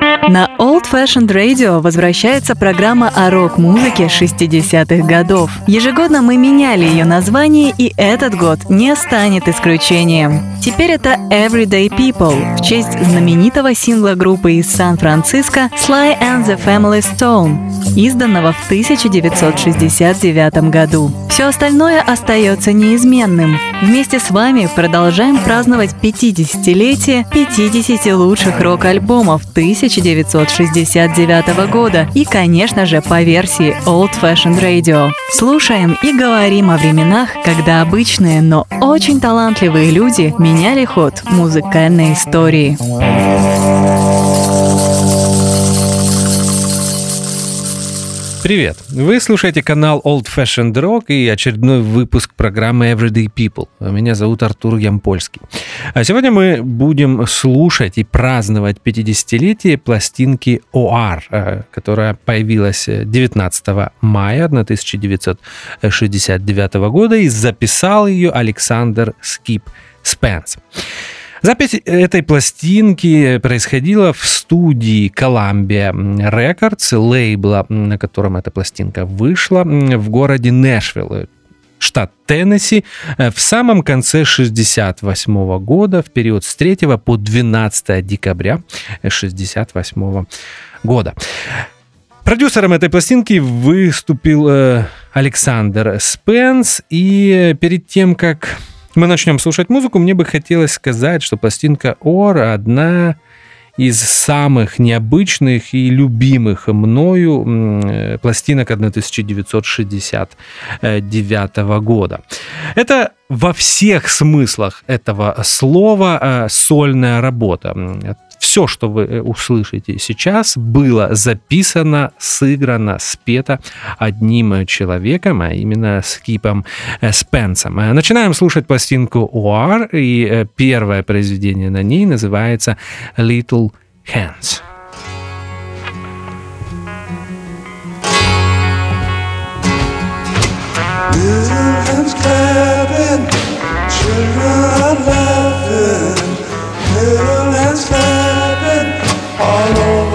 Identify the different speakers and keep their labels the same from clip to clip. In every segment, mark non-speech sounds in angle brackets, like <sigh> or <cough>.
Speaker 1: На Old Fashioned Radio возвращается программа о рок-музыке 60-х годов. Ежегодно мы меняли ее название, и этот год не станет исключением. Теперь это Everyday People в честь знаменитого сингла группы из Сан-Франциско Sly and the Family Stone, изданного в 1969 году. Все остальное остается неизменным. Вместе с вами продолжаем праздновать 50-летие 50 лучших рок-альбомов 1969 года и, конечно же, по версии Old Fashioned Radio. Слушаем и говорим о временах, когда обычные, но очень талантливые люди меняли ход музыкальной истории.
Speaker 2: Привет! Вы слушаете канал Old Fashioned Rock и очередной выпуск программы Everyday People. Меня зовут Артур Ямпольский. А сегодня мы будем слушать и праздновать 50-летие пластинки OR, э, которая появилась 19 мая 1969 года и записал ее Александр Скип Спенс. Запись этой пластинки происходила в студии Columbia Records, лейбла, на котором эта пластинка вышла, в городе Нэшвилл, штат Теннесси, в самом конце 68 года, в период с 3 по 12 декабря 68 года. Продюсером этой пластинки выступил э, Александр Спенс, и перед тем, как мы начнем слушать музыку, мне бы хотелось сказать, что пластинка Ор одна из самых необычных и любимых мною э, пластинок 1969 года. Это во всех смыслах этого слова э, сольная работа все, что вы э, услышите сейчас, было записано, сыграно, спето одним человеком, а именно с Кипом э, Спенсом. Э, начинаем слушать пластинку «Уар», и первое произведение на ней называется «Little Hands». Little hands clapping, children are laughing, little hands clapping. Hello.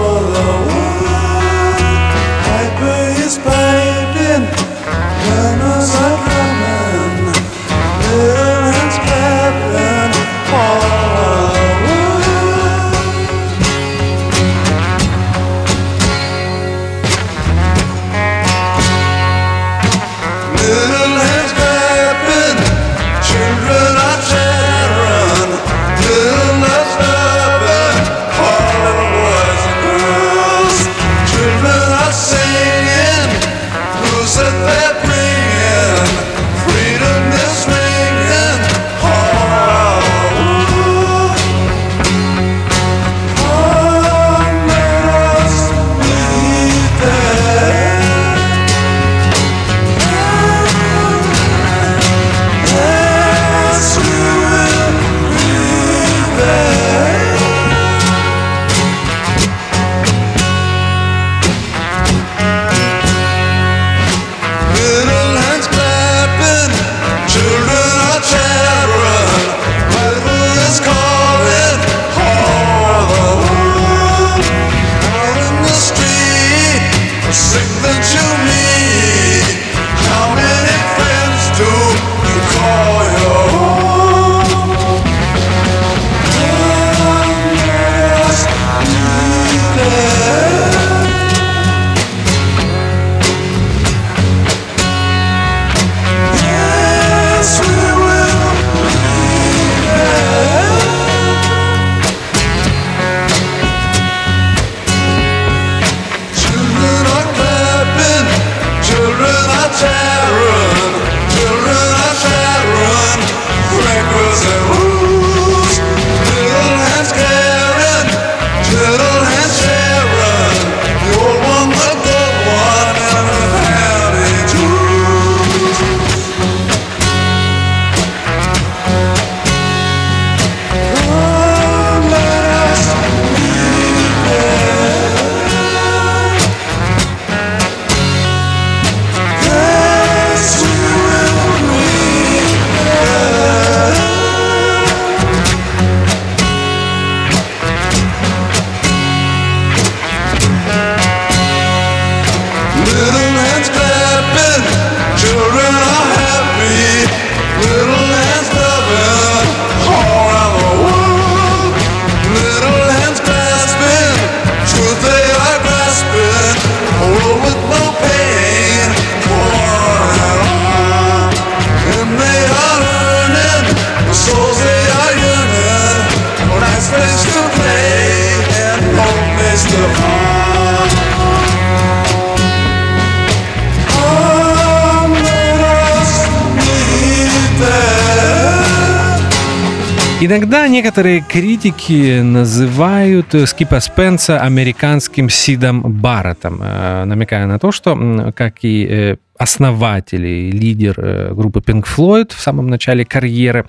Speaker 2: Некоторые критики называют Скипа Спенса американским Сидом Барреттом, э, намекая на то, что, как и э, основатель и лидер э, группы Pink Floyd в самом начале карьеры,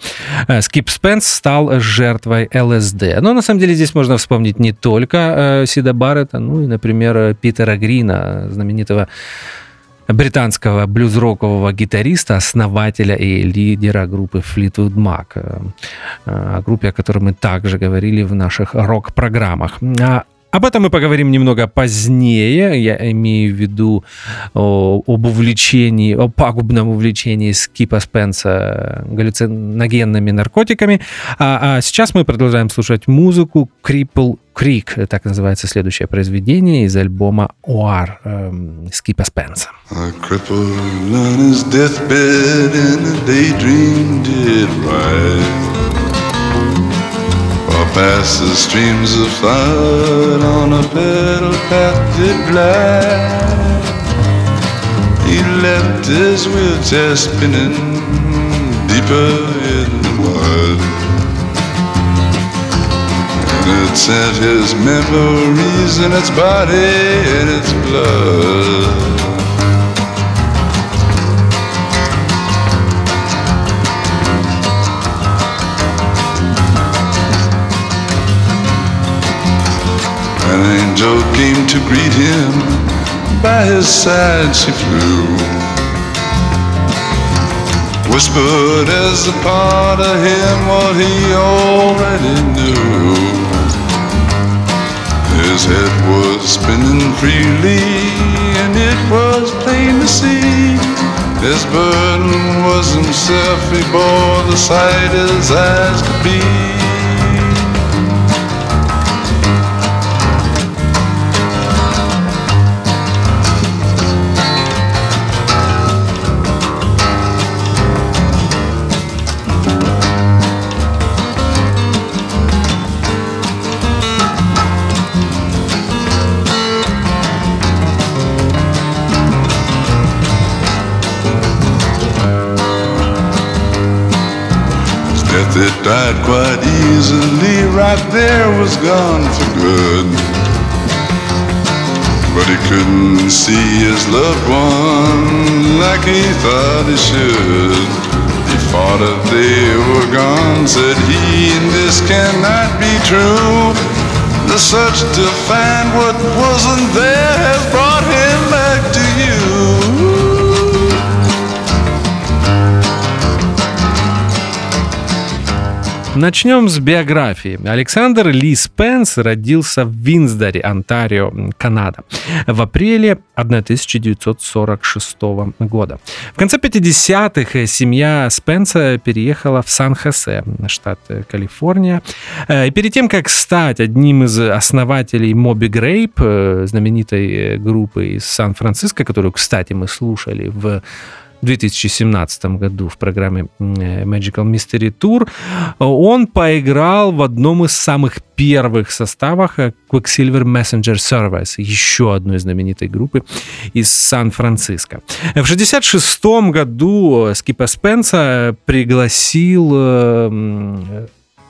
Speaker 2: Скип Спенс стал жертвой ЛСД. Но на самом деле здесь можно вспомнить не только Сида Баррета, ну и, например, Питера Грина, знаменитого британского блюз-рокового гитариста, основателя и лидера группы Fleetwood Mac, э, о группе, о которой мы также говорили в наших рок-программах. А об этом мы поговорим немного позднее. Я имею в виду о, об увлечении, о пагубном увлечении Скипа Спенса галлюциногенными наркотиками. А, а сейчас мы продолжаем слушать музыку Cripple Creek, так называется следующее произведение из альбома «Оар» эм, Скипа Спенса. A past the streams of flood on a pedal path did glide. He left his wheelchair spinning deeper in the mud. And it sent his memories in its body and its blood. An angel came to greet him, by his side she flew. Whispered as a part of him what he already knew. His head was spinning freely, and it was plain to see. His burden was himself, he bore the sight his eyes could be. He should. He thought if they were gone, said he, and this cannot be true. The search to find what wasn't there has brought him back to Начнем с биографии. Александр Ли Спенс родился в Винсдоре, Онтарио, Канада, в апреле 1946 года. В конце 50-х семья Спенса переехала в Сан-Хосе, штат Калифорния. И перед тем, как стать одним из основателей Моби Грейп, знаменитой группы из Сан-Франциско, которую, кстати, мы слушали в в 2017 году в программе Magical Mystery Tour, он поиграл в одном из самых первых составах Quicksilver Messenger Service, еще одной знаменитой группы из Сан-Франциско. В 1966 году Скипа Спенса пригласил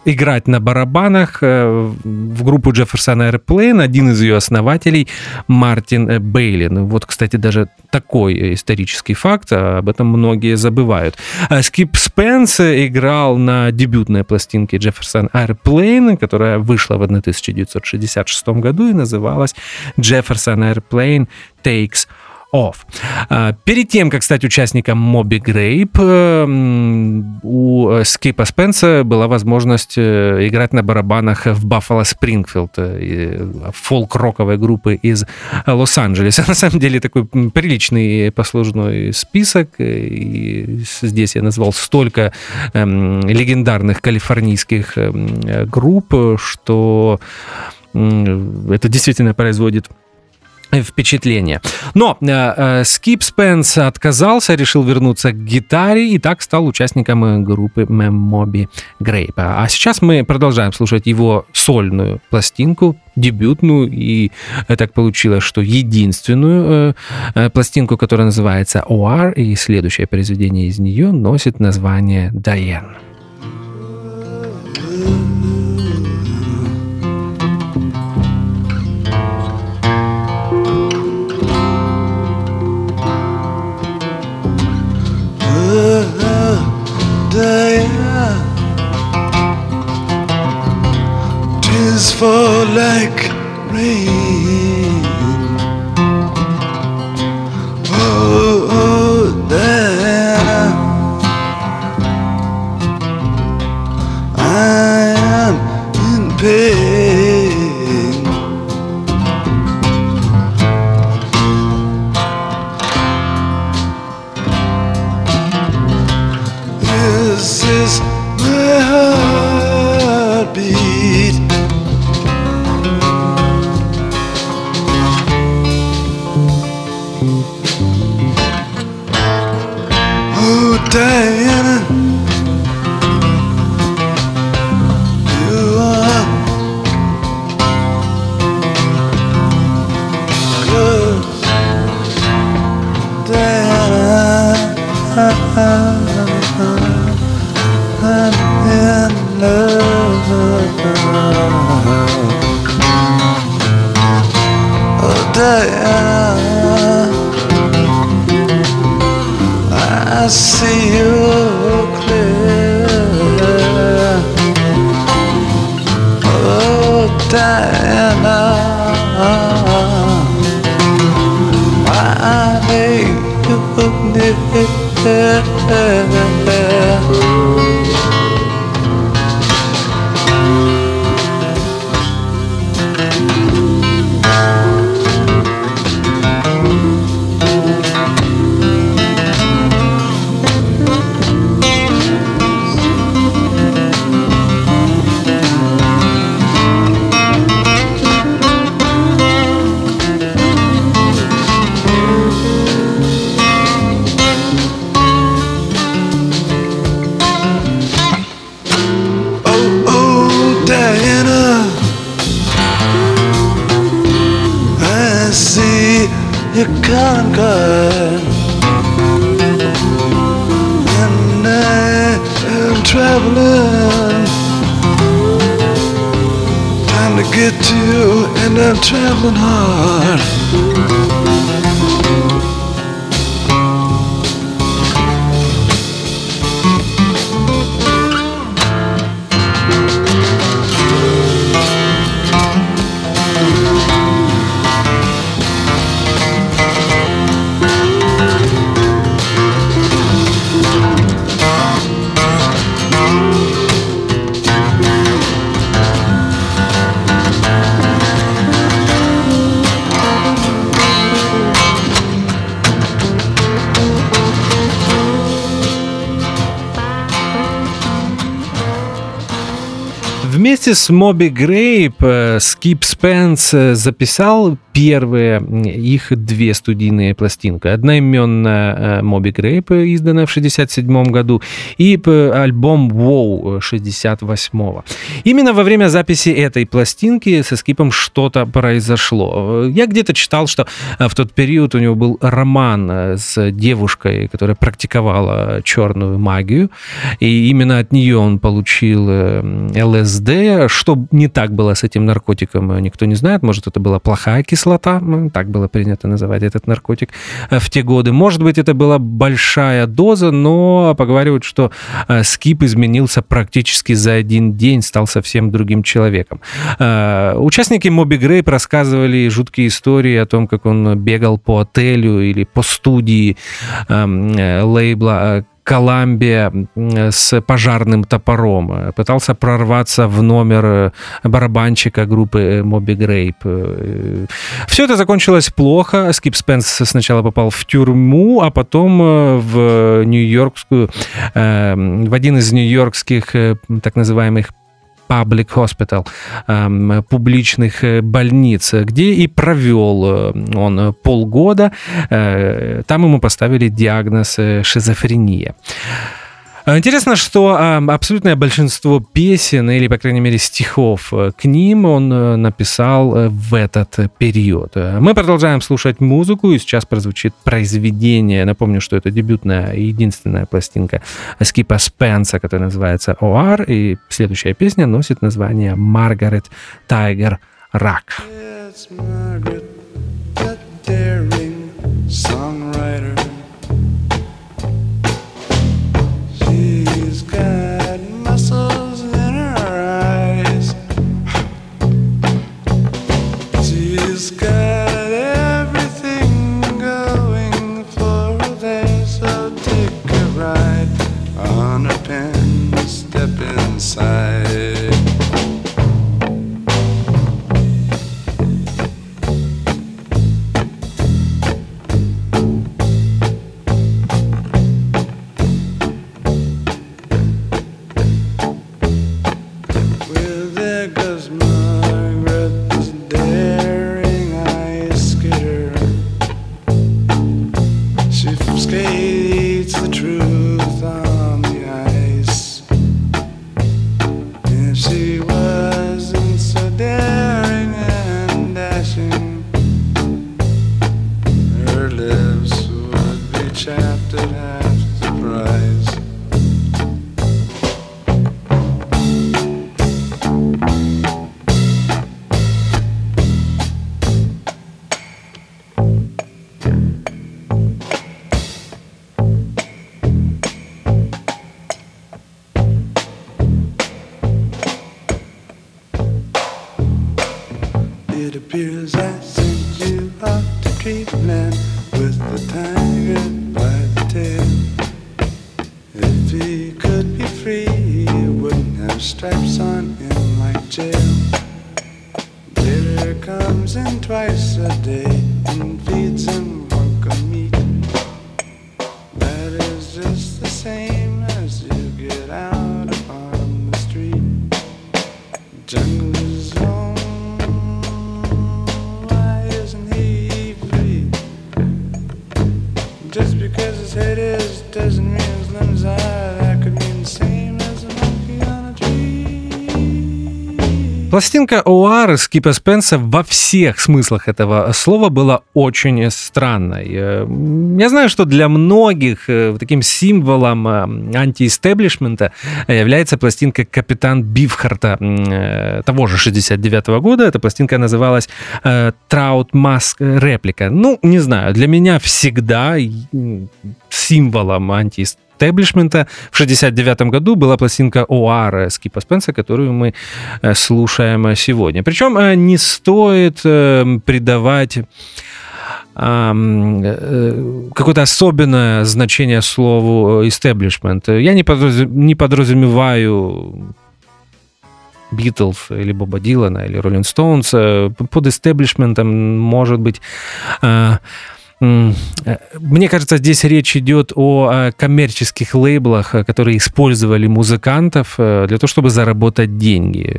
Speaker 2: играть на барабанах э, в группу Jefferson Airplane один из ее основателей Мартин Бейлин. Вот, кстати, даже такой исторический факт, а об этом многие забывают. А Скип Спенс играл на дебютной пластинке Jefferson Airplane, которая вышла в 1966 году и называлась Jefferson Airplane Takes Off. А, перед тем, как стать участником Моби Грейп, э, у э, Скипа Спенса была возможность э, играть на барабанах в Баффало Спрингфилд, фолк-роковой группы из Лос-Анджелеса. <laughs> На самом деле такой приличный послужной список. И здесь я назвал столько эм, легендарных калифорнийских эм, групп, что это действительно производит впечатление. Но э, э, Скип Спенс отказался, решил вернуться к гитаре и так стал участником группы Моби Грейп. А сейчас мы продолжаем слушать его сольную пластинку, дебютную, и так получилось, что единственную э, пластинку, которая называется OR, и следующее произведение из нее носит название. Tis me. Вместе с Моби Грейп э, Скип Спенс э, записал первые их две студийные пластинки. Одноименная Моби Грейп, изданная в 67 году, и альбом Wow 68 Именно во время записи этой пластинки со Скипом что-то произошло. Я где-то читал, что в тот период у него был роман с девушкой, которая практиковала черную магию, и именно от нее он получил ЛСД. Что не так было с этим наркотиком, никто не знает. Может, это была плохая кислота, ну, так было принято называть этот наркотик в те годы. Может быть, это была большая доза, но поговаривают, что Скип изменился практически за один день, стал совсем другим человеком. Участники Моби Грейп рассказывали жуткие истории о том, как он бегал по отелю или по студии лейбла Коламбия с пожарным топором, пытался прорваться в номер барабанщика группы Моби Грейп. Все это закончилось плохо. Скип Спенс сначала попал в тюрьму, а потом в нью-йоркскую, в один из нью-йоркских так называемых Public Hospital, эм, публичных больниц, где и провел он полгода. Там ему поставили диагноз шизофрения. А, интересно, что а, абсолютное большинство песен, или, по крайней мере, стихов э, к ним он э, написал э, в этот период. Мы продолжаем слушать музыку, и сейчас прозвучит произведение. Напомню, что это дебютная и единственная пластинка Скипа Спенса, которая называется «ОАР», и следующая песня носит название «Маргарет Тайгер Рак». It's Margaret, side. twice a day. Пластинка Оар Скипа Спенса во всех смыслах этого слова была очень странной. Э, я знаю, что для многих э, таким символом э, антиэстеблишмента является пластинка «Капитан Бифхарта» того же 69 -го года. Эта пластинка называлась «Траут Маск Реплика». Ну, не знаю, для меня всегда символом антиэстеблишмента Эстеблишмента. В 69 году была пластинка Оара Скипа Спенса, которую мы э, слушаем сегодня. Причем э, не стоит э, придавать какое-то особенное значение слову «истеблишмент». Я не, подразумеваю Битлз или Боба Дилана или Роллинг Стоунс. Под истеблишментом может быть Э, мне кажется, здесь речь идет о коммерческих лейблах, э, которые использовали музыкантов э, для того, чтобы заработать деньги.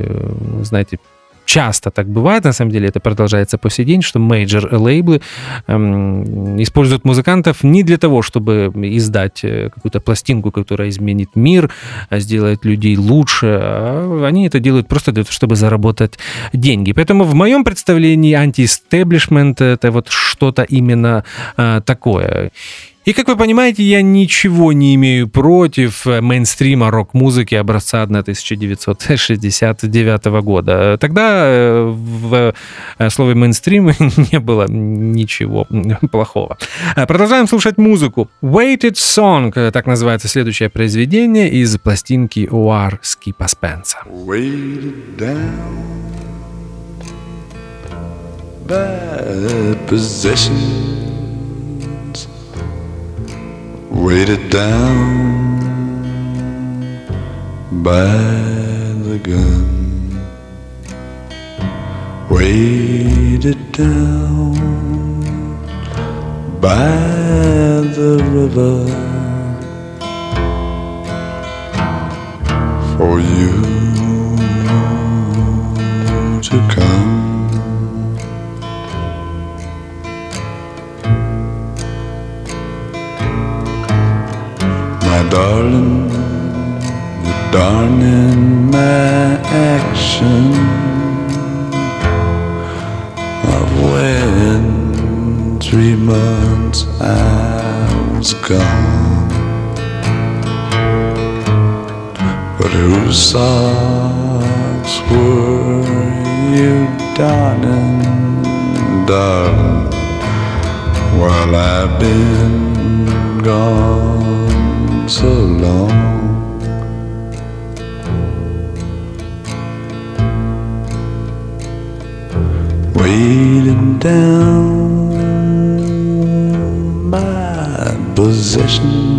Speaker 2: Знаете, часто так бывает, на самом деле это продолжается по сей день, что мейджор-лейблы эм, используют музыкантов не для того, чтобы издать э, какую-то пластинку, которая изменит мир, а сделает людей лучше, а они это делают просто для того, чтобы заработать деньги. Поэтому в моем представлении anti-establishment это вот что-то именно э, такое. И, как вы понимаете, я ничего не имею против э, мейнстрима рок-музыки образца 1969 года. Тогда э, в э, слове мейнстрим <laughs> не было ничего плохого. Продолжаем слушать музыку. Weighted Song, так называется следующее произведение из пластинки Оар Скипа Спенса. By possession weighted down by the gun, weighted down by the river for you
Speaker 3: to come. my darling, the darn in my action of when three months I was gone. But whose socks were you, darning, darling, while I've been gone? so long. Waiting down my possession.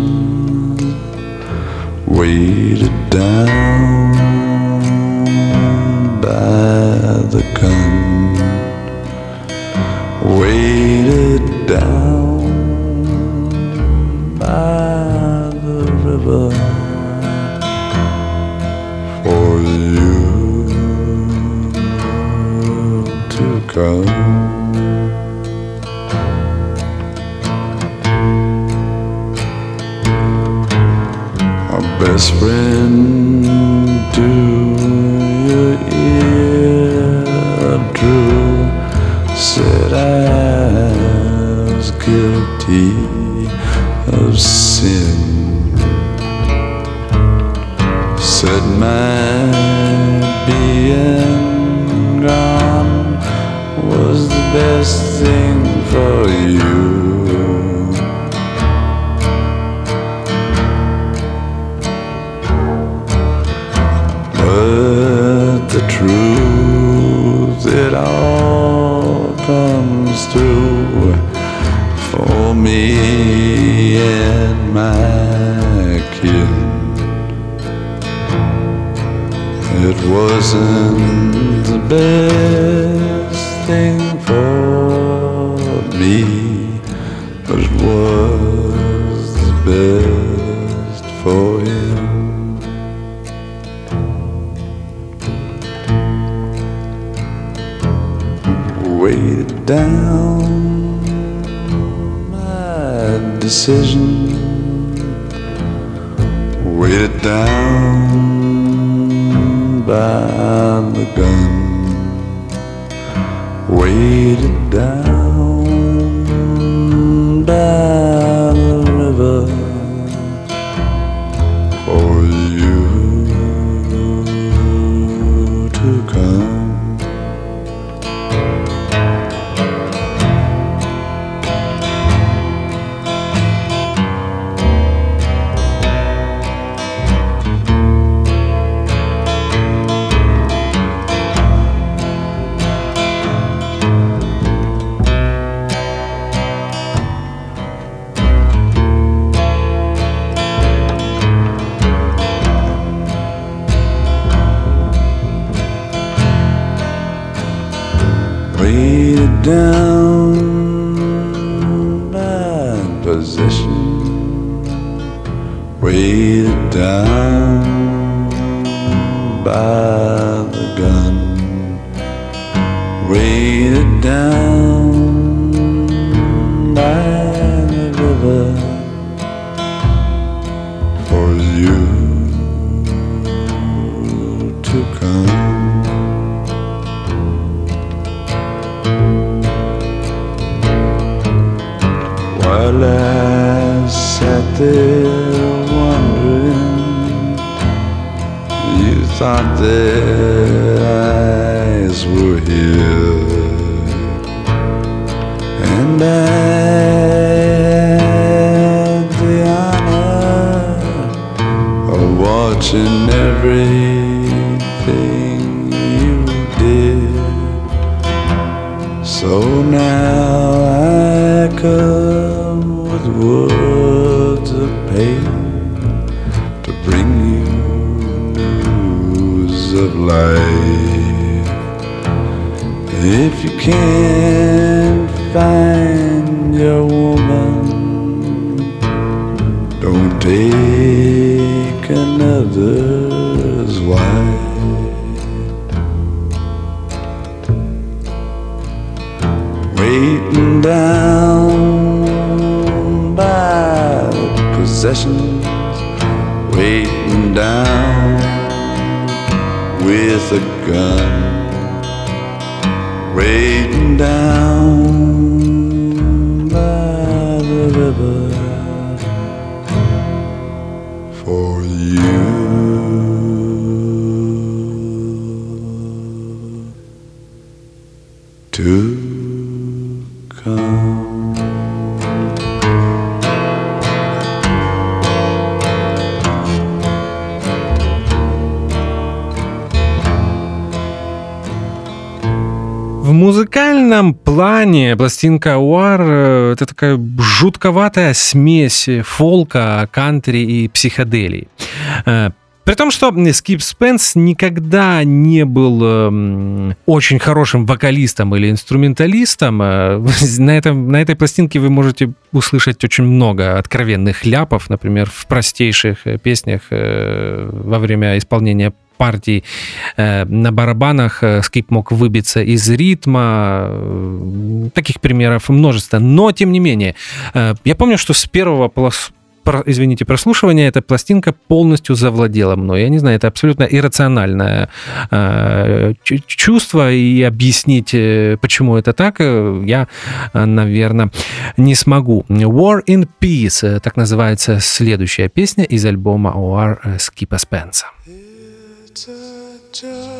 Speaker 3: weighted down by the gun, weighted. for you.
Speaker 2: feio. Пластинка Уар э, это такая жутковатая смесь фолка, кантри и психоделии. Э, При том, что Скип Спенс никогда не был эм, очень хорошим вокалистом или инструменталистом, э, <laughs> на, этом, на этой пластинке вы можете услышать очень много откровенных ляпов, например, в простейших э, песнях э, во время исполнения партий э, на барабанах э, Скип мог выбиться из ритма. Э, Таких примеров множество. Но, тем не менее, я помню, что с первого извините, прослушивания эта пластинка полностью завладела мной. Я не знаю, это абсолютно иррациональное э, чу- чувство, и объяснить, почему это так, я, наверное, не смогу. War in Peace, так называется следующая песня из альбома OR Скипа Спенса.
Speaker 3: Such a.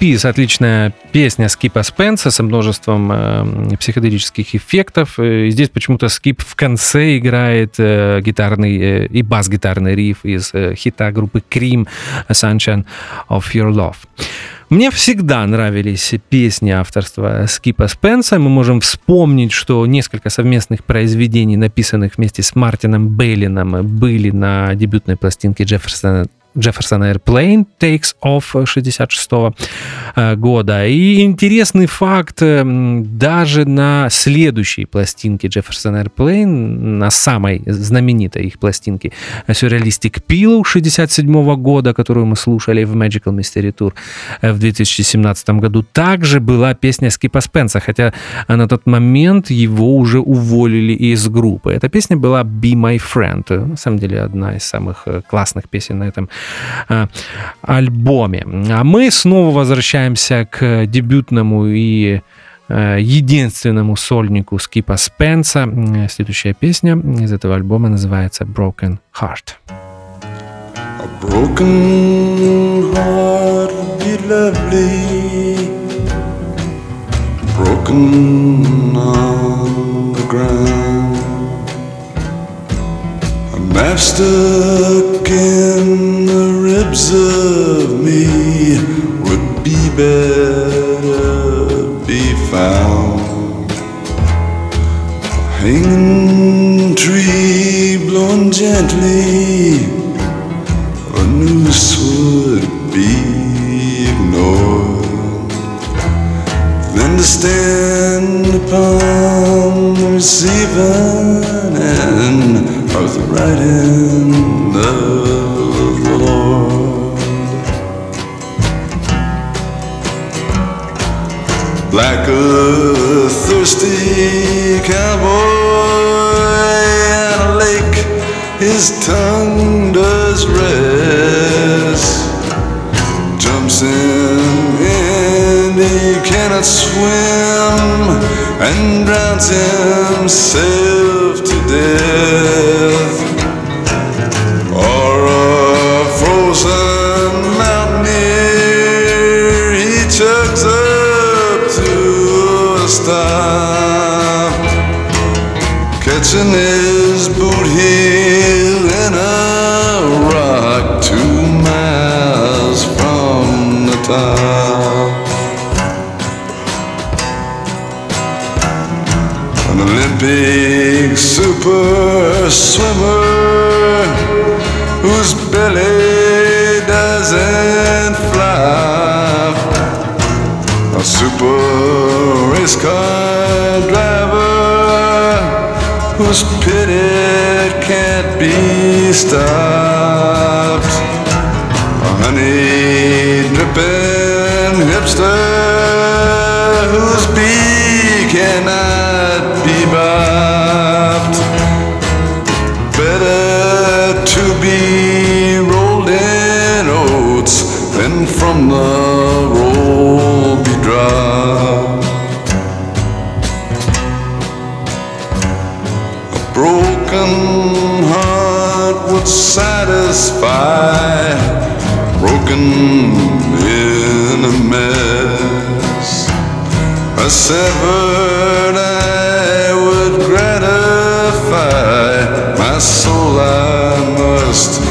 Speaker 2: Peace отличная песня Скипа Спенса со множеством э, психоделических эффектов. И здесь почему-то Скип в конце играет э, гитарный э, и бас-гитарный риф из э, хита группы Cream Sunshine of Your Love. Мне всегда нравились песни авторства Скипа Спенса. Мы можем вспомнить, что несколько совместных произведений, написанных вместе с Мартином Бейлином, были на дебютной пластинке Джефферсона Jefferson Airplane Takes Off 66 э, года. И интересный факт, э, даже на следующей пластинке Jefferson Airplane, на самой знаменитой их пластинке Surrealistic Pillow 67 года, которую мы слушали в Magical Mystery Tour э, в 2017 году, также была песня Скипа Спенса, хотя на тот момент его уже уволили из группы. Эта песня была Be My Friend. На самом деле одна из самых классных песен на этом Э, альбоме. А мы снова возвращаемся к дебютному и э, единственному сольнику Скипа Спенса. Следующая песня из этого альбома называется Broken Heart.
Speaker 3: A broken heart would be lovely, broken on the ground. Knife stuck in the ribs of me would be better be found. Hanging tree blowing gently a noose would be ignored. Then to stand upon the receiving end the right of the Lord. Like a thirsty cowboy at a lake, his tongue does rest. Jumps in and he cannot swim and drowns himself catching his boot heel in a rock two miles from the top. An Olympic super swimmer whose belly doesn't flop a super race car whose pity can't be stopped. Satisfy, broken in a mess. A severed eye would gratify my soul, I must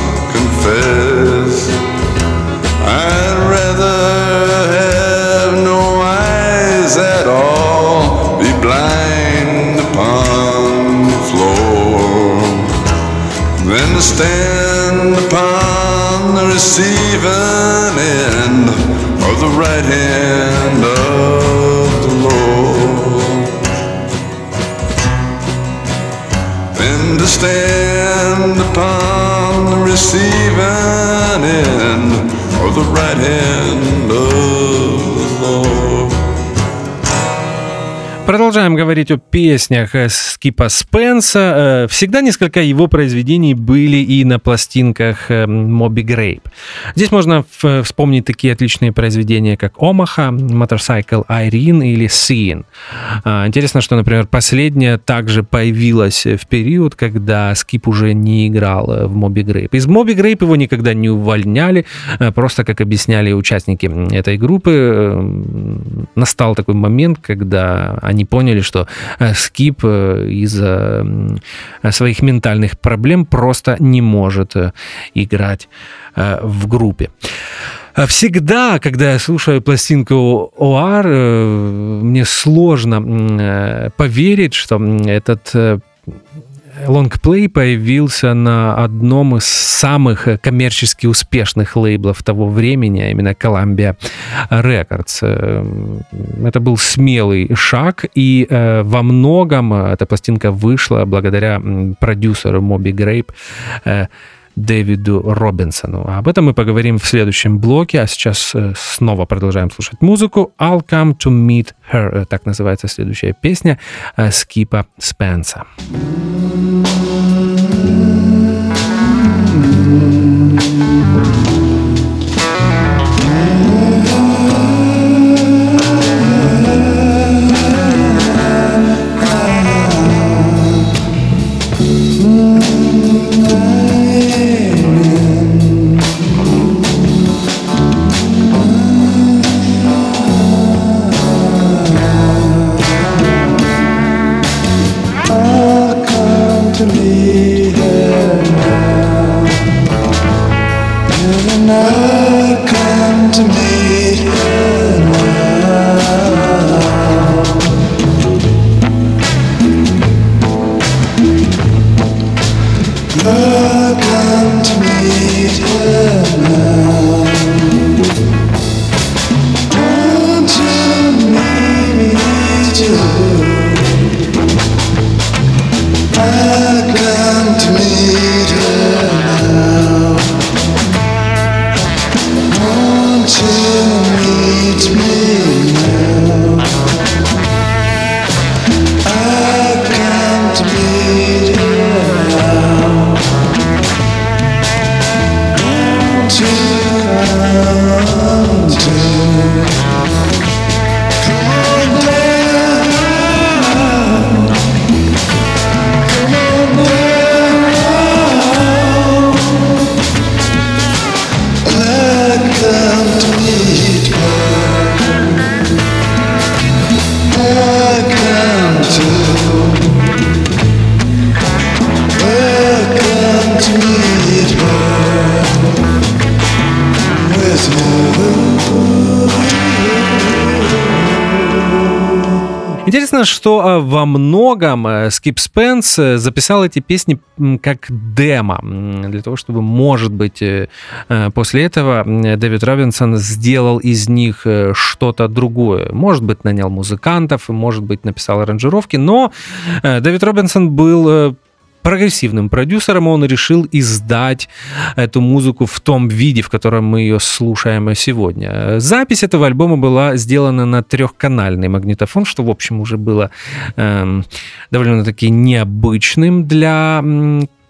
Speaker 3: receiving end of the right hand of the Lord. Than to stand upon the receiving end of the right hand of
Speaker 2: Продолжаем говорить о песнях э, Скипа Спенса. Э, всегда несколько его произведений были и на пластинках Моби Грейп. Здесь можно вспомнить такие отличные произведения, как «Омаха», «Motorcycle Irene» или «Seeing». А, интересно, что, например, последняя также появилась в период, когда Скип уже не играл э, в Моби Грейп. Из Моби Грейп его никогда не увольняли, просто, как объясняли участники этой группы, настал такой момент, когда они они поняли, что э, Скип э, из-за своих ментальных проблем просто не может э, играть в группе. Всегда, когда я слушаю пластинку ОАР, мне сложно поверить, что этот лонгплей появился на одном из самых коммерчески успешных лейблов того времени, а именно Columbia Records. Эм, это был смелый шаг, и э, во многом эта пластинка вышла благодаря продюсеру Моби Грейп э, Дэвиду Робинсону. Об этом мы поговорим в следующем блоке, а сейчас э, снова продолжаем слушать музыку. I'll come to meet her, так называется следующая песня Скипа Спенса. Интересно, что а, во многом э, Скип Спенс э, записал эти песни как демо, для того, чтобы, может быть, э, после этого Дэвид Робинсон сделал из них что-то другое. Может быть, нанял музыкантов, может быть, написал аранжировки, но Дэвид Робинсон был прогрессивным продюсером, он решил издать эту музыку в том виде, в котором мы ее слушаем сегодня. Запись этого альбома была сделана на трехканальный магнитофон, что, в общем, уже было эм, довольно-таки необычным для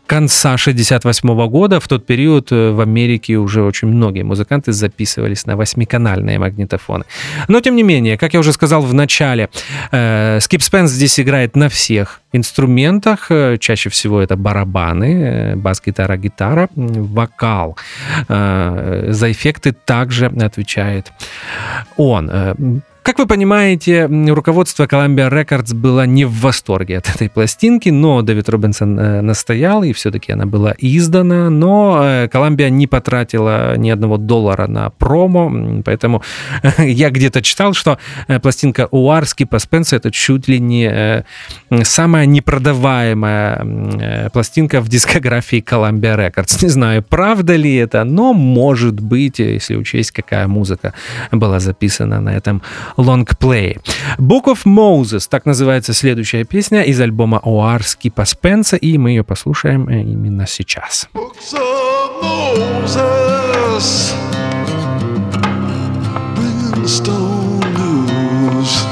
Speaker 2: конца 68 года, в тот период э, в Америке уже очень многие музыканты записывались на восьмиканальные магнитофоны. Но, тем не менее, как я уже сказал в начале, э, Скип Спенс здесь играет на всех инструментах. Э, чаще всего это барабаны, бас-гитара, гитара, вокал. За эффекты также отвечает он. Как вы понимаете, руководство Columbia Records было не в восторге от этой пластинки, но Дэвид Робинсон э, настоял, и все-таки она была издана, но э, Columbia не потратила ни одного доллара на промо, поэтому я где-то читал, что э, пластинка Уарски по Спенсу это чуть ли не самая непродаваемая пластинка в дискографии Columbia Records. Не знаю, правда ли это, но может быть, если учесть, какая музыка была записана на этом лонгплее. Book of Moses, так называется следующая песня из альбома Оар Скипа Спенса, и мы ее послушаем э, именно сейчас. Books of Moses, news.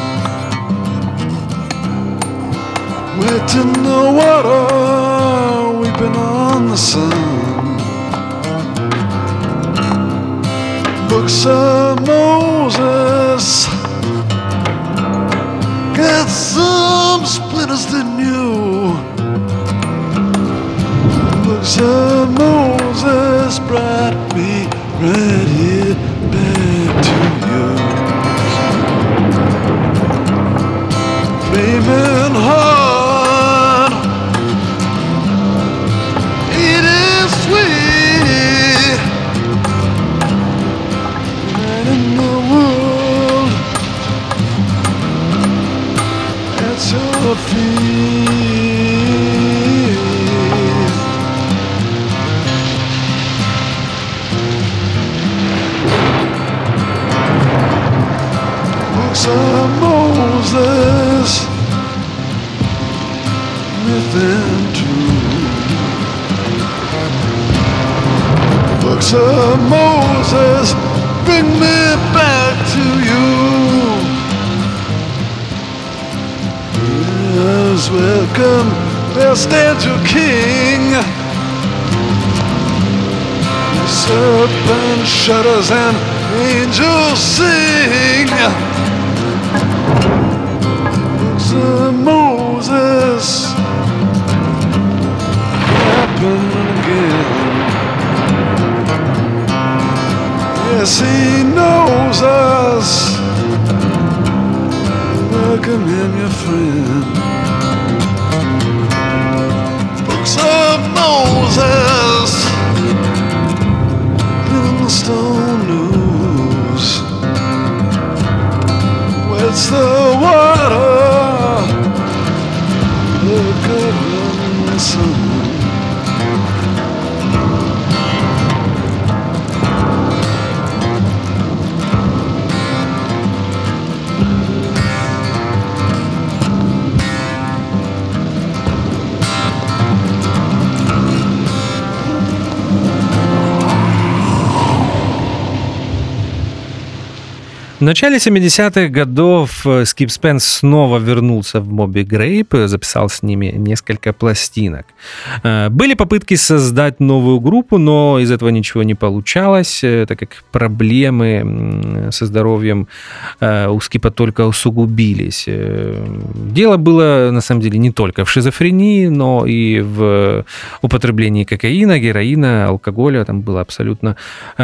Speaker 3: the water, weeping on the sun. Books of Moses got some splinters than you. Books of Moses brought me right Moses, bring me back to you. Yes, welcome, there stands your king. The Serpent shudders and angels sing. Books of Moses Yes, he knows us. Welcome him, your friend. Books of Moses in the stone news. Where's the water? The sun.
Speaker 2: В начале 70-х годов э, Скип Спенс снова вернулся в Моби Грейп, записал с ними несколько пластинок. Э, Были попытки создать новую группу, но из этого ничего не получалось, э, так как проблемы со здоровьем у Скипа только усугубились. Дело было, на самом деле, не только в шизофрении, но и в употреблении кокаина, героина, алкоголя, там было абсолютно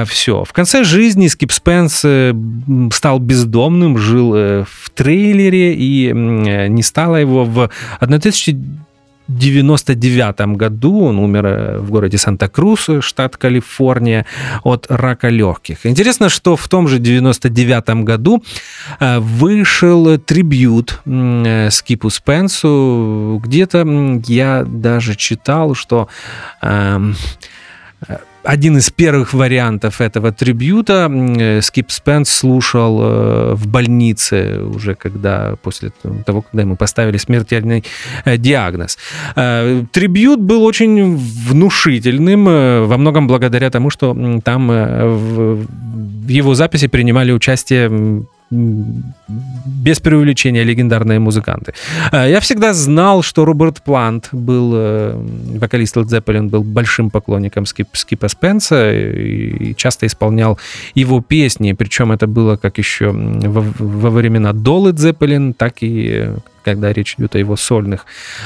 Speaker 2: все. В конце жизни Скип Спенс стал бездомным, жил э, в трейлере, и э, не стало его в 1999 году. Он умер э, в городе Санта-Крус, штат Калифорния, от рака легких. Интересно, что в том же 99 году вышел трибют Скипу Спенсу. Где-то я даже читал, что эм, один из первых вариантов этого трибюта э, Скип Спенс слушал э, в больнице уже когда после того, когда ему поставили смертельный э, диагноз. Трибют был очень внушительным, во многом благодаря тому, что там в его записи принимали участие без преувеличения легендарные музыканты. Э, Я всегда знал, что Роберт Плант был, э, вокалист Led Zeppelin, был большим поклонником Скип, Скипа Спенса и часто исполнял его песни, причем это было как еще во, во времена до Led Zeppelin, так и э, когда речь идет о его сольных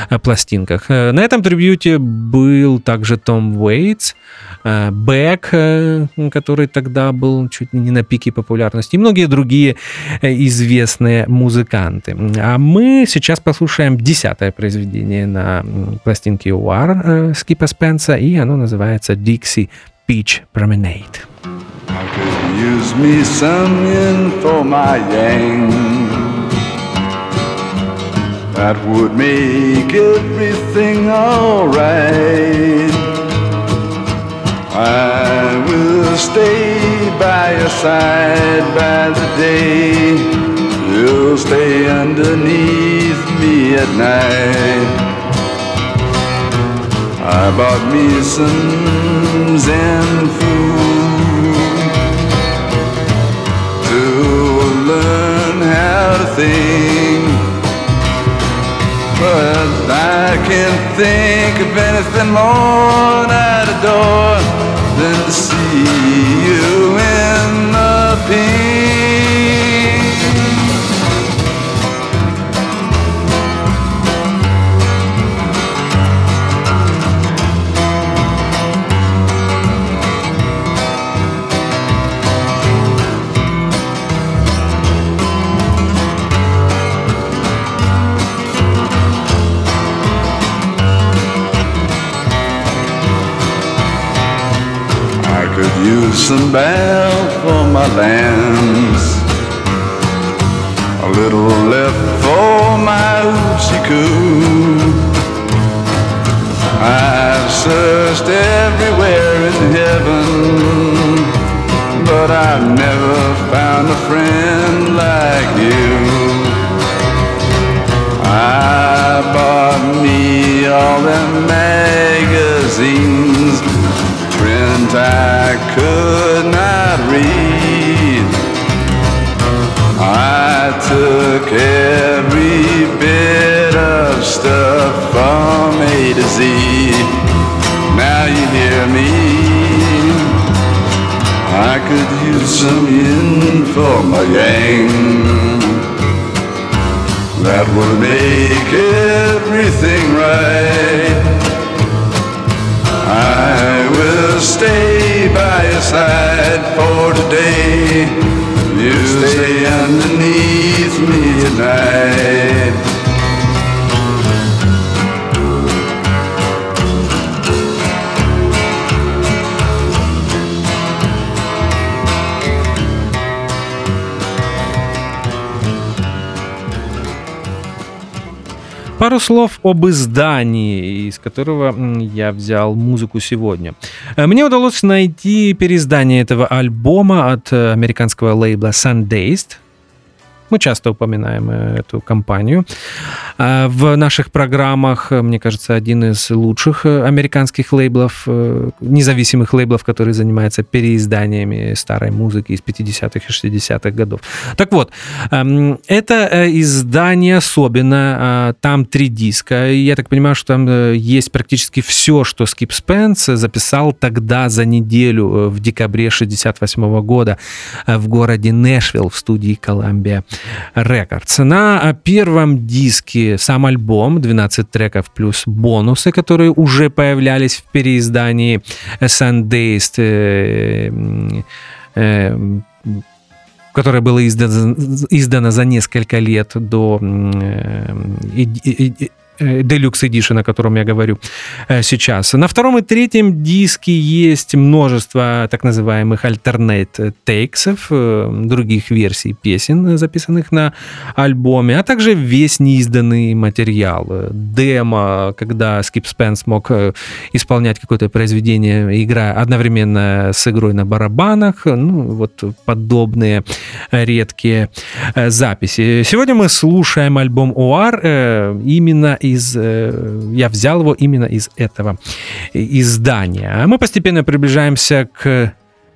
Speaker 2: э, пластинках. Э, На этом трибьюте был также Том Уэйтс, э, Бэк, который тогда был чуть не на пике популярности, и многие другие известные музыканты. А мы сейчас послушаем десятое произведение на пластинке э, Скипа Спенса, и оно называется Dixie Peach Promenade.
Speaker 3: I could use me some in for my yang. That would make everything alright. I will stay by your side by the day. You'll stay underneath me at night. I bought me some Zen food to learn how to think. But I can't think of anything more that I adore than to see you in the pink. Use some bail for my lands. A little left for my oopsie I've searched everywhere in heaven, but I've never found a friend like you. I bought me all them magazines, print I could not read. I took every bit of stuff from A to Z. Now you hear me. I could use some in for my gang that would make everything right. Will stay by your side for today. You stay underneath me tonight.
Speaker 2: Пару слов об издании, из которого я взял музыку сегодня. Э, Мне удалось найти переиздание этого альбома от э, американского лейбла Sundazed. Мы часто упоминаем э, эту компанию. А В наших программах, э, мне кажется, один из лучших э, американских лейблов, независимых лейблов, который занимается переизданиями старой музыки из 50-х и 60-х годов. Так вот, эм, это издание особенно, э, там три диска. Я так понимаю, что там есть практически все, что Скип Спенс записал тогда за неделю в декабре 68 года в городе Нэшвилл в студии Columbia Records. На э, первом диске сам альбом, 12 треков плюс бонусы, которые уже появлялись в переиздании Sundazed, э, э, которое было издано, издано за несколько лет до э, Deluxe Edition, о котором я говорю э, сейчас. На втором и третьем диске есть множество так называемых alternate тейксов, э, других версий песен, записанных на альбоме, а также весь неизданный материал. Э, Демо, когда Скип Спенс мог э, исполнять какое-то произведение, играя одновременно с игрой на барабанах, ну, вот подобные э, редкие э, записи. Сегодня мы слушаем альбом ОАР э, именно из... э, Я взял его именно из этого издания. А Мы постепенно приближаемся к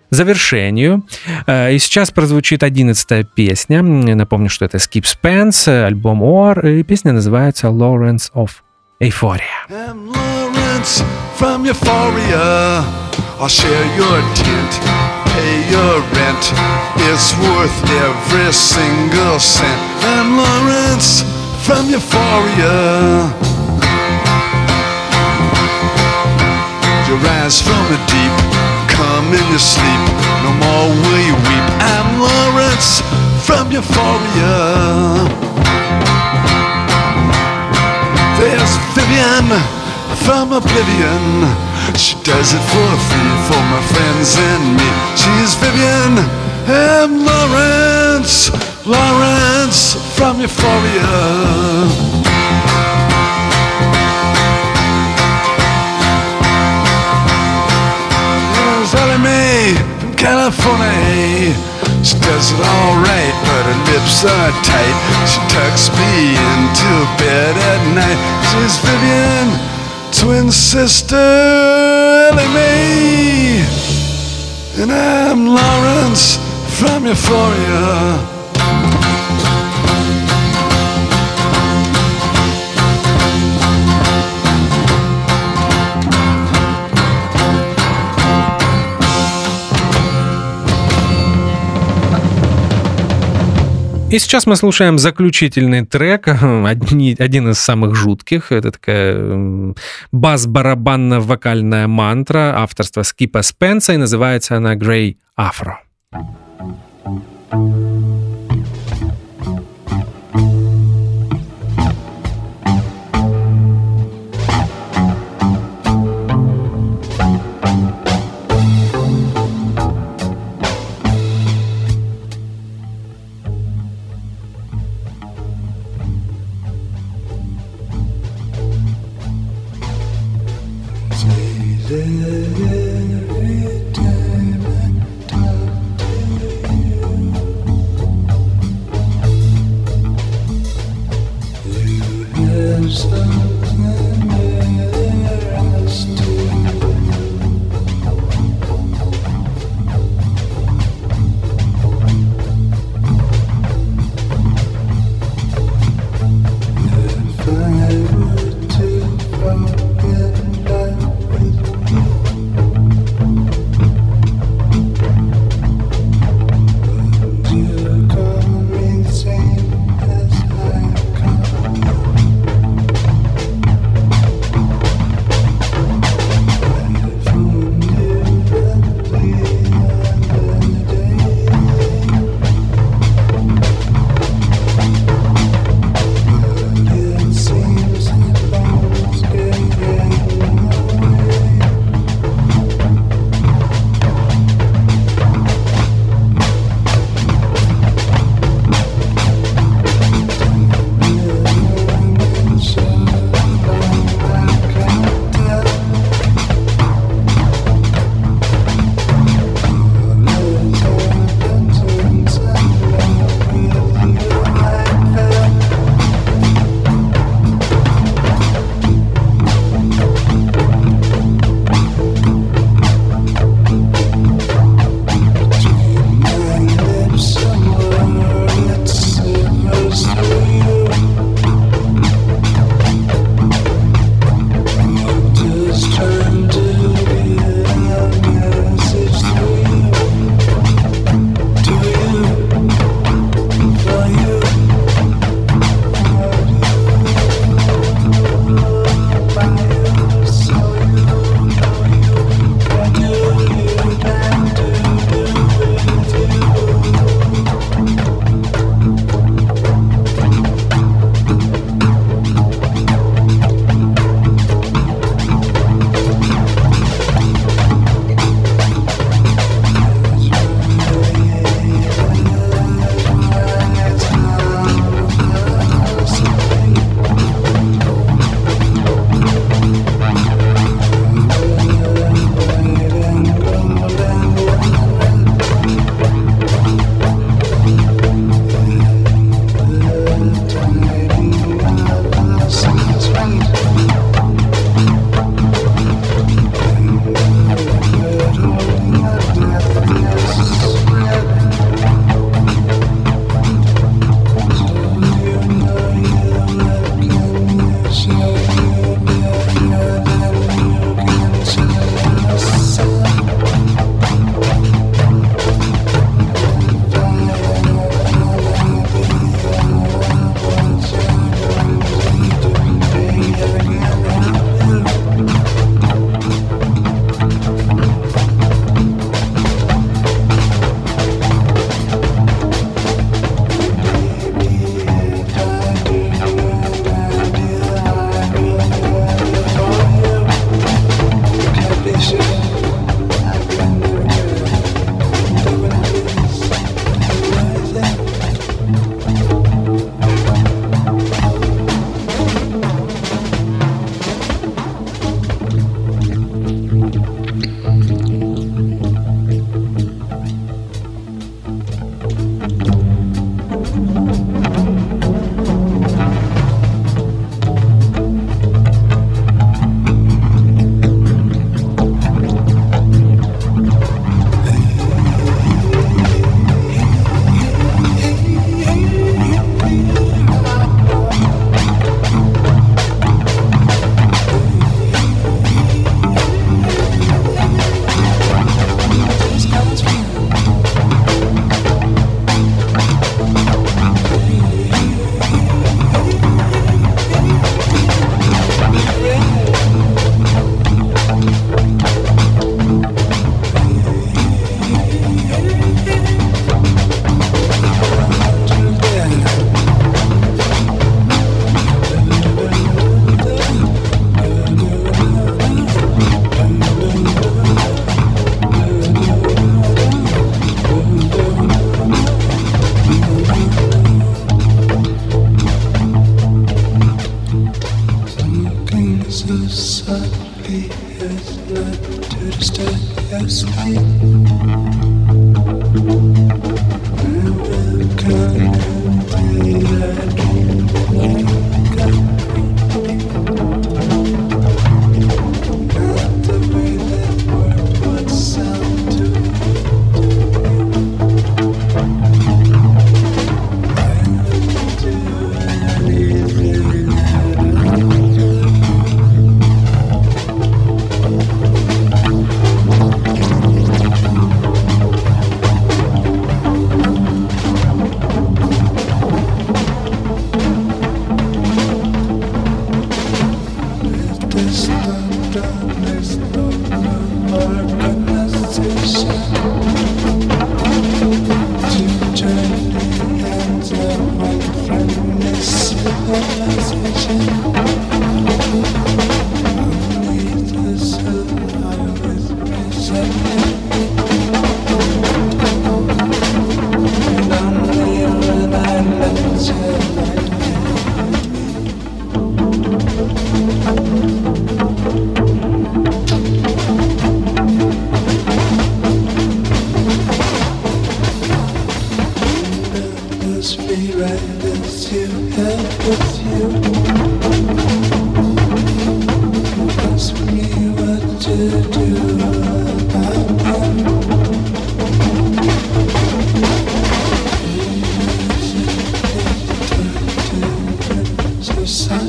Speaker 2: завершению. Э, И сейчас прозвучит одиннадцатая песня. Напомню, что это Skip Spence, э, альбом ОАР, и песня называется Lawrence of Euphoria.
Speaker 3: from Euphoria. I'll share your tent, pay your rent. It's worth every single cent. I'm Lawrence from Euphoria. You rise from the deep, come in your sleep. No more will you weep. I'm Lawrence from Euphoria. There's Vivian from Oblivion. She does it for free for my friends and me. She's Vivian, I'm Lawrence, Lawrence from Euphoria. There's Ellie Mae from California. She does it alright, but her lips are tight. She tucks me into bed at night. She's Vivian, twin sister Ellie Mae. And I'm Lawrence from Euphoria.
Speaker 2: И сейчас мы слушаем заключительный трек, <laughs> одни, один из самых жутких. Это такая бас-барабанно-вокальная мантра авторства Скипа Спенса, и называется она «Grey Afro». side.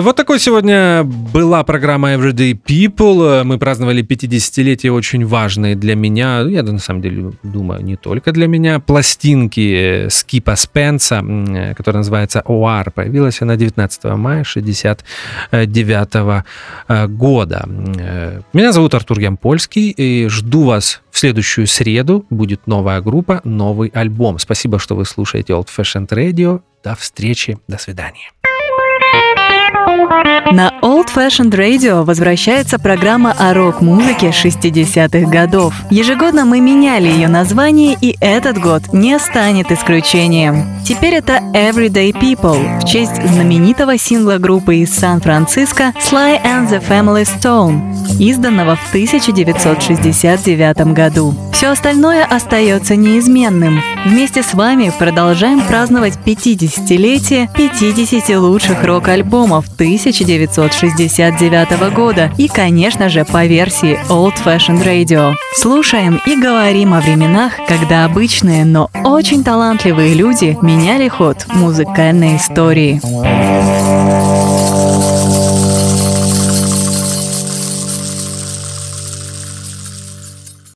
Speaker 2: Вот такой сегодня была программа Everyday People. Мы праздновали 50-летие очень важные для меня, я на самом деле думаю, не только для меня, пластинки Скипа Спенса, которая называется OR. Появилась она 19 мая 69 э, года. Меня зовут Артур Ямпольский, и жду вас в следующую среду. Будет новая группа, новый альбом. Спасибо, что вы слушаете Old Fashioned Radio. До встречи, до свидания.
Speaker 1: На Old Fashioned Radio возвращается программа о рок-музыке 60-х годов. Ежегодно мы меняли ее название, и этот год не станет исключением. Теперь это Everyday People в честь знаменитого сингла группы из Сан-Франциско Sly and the Family Stone, изданного в 1969 году. Все остальное остается неизменным. Вместе с вами продолжаем праздновать 50-летие 50 лучших рок-альбомов 1969 года и, конечно же, по версии Old Fashioned Radio. Слушаем и говорим о временах, когда обычные, но очень талантливые люди меняли ход музыкальной истории.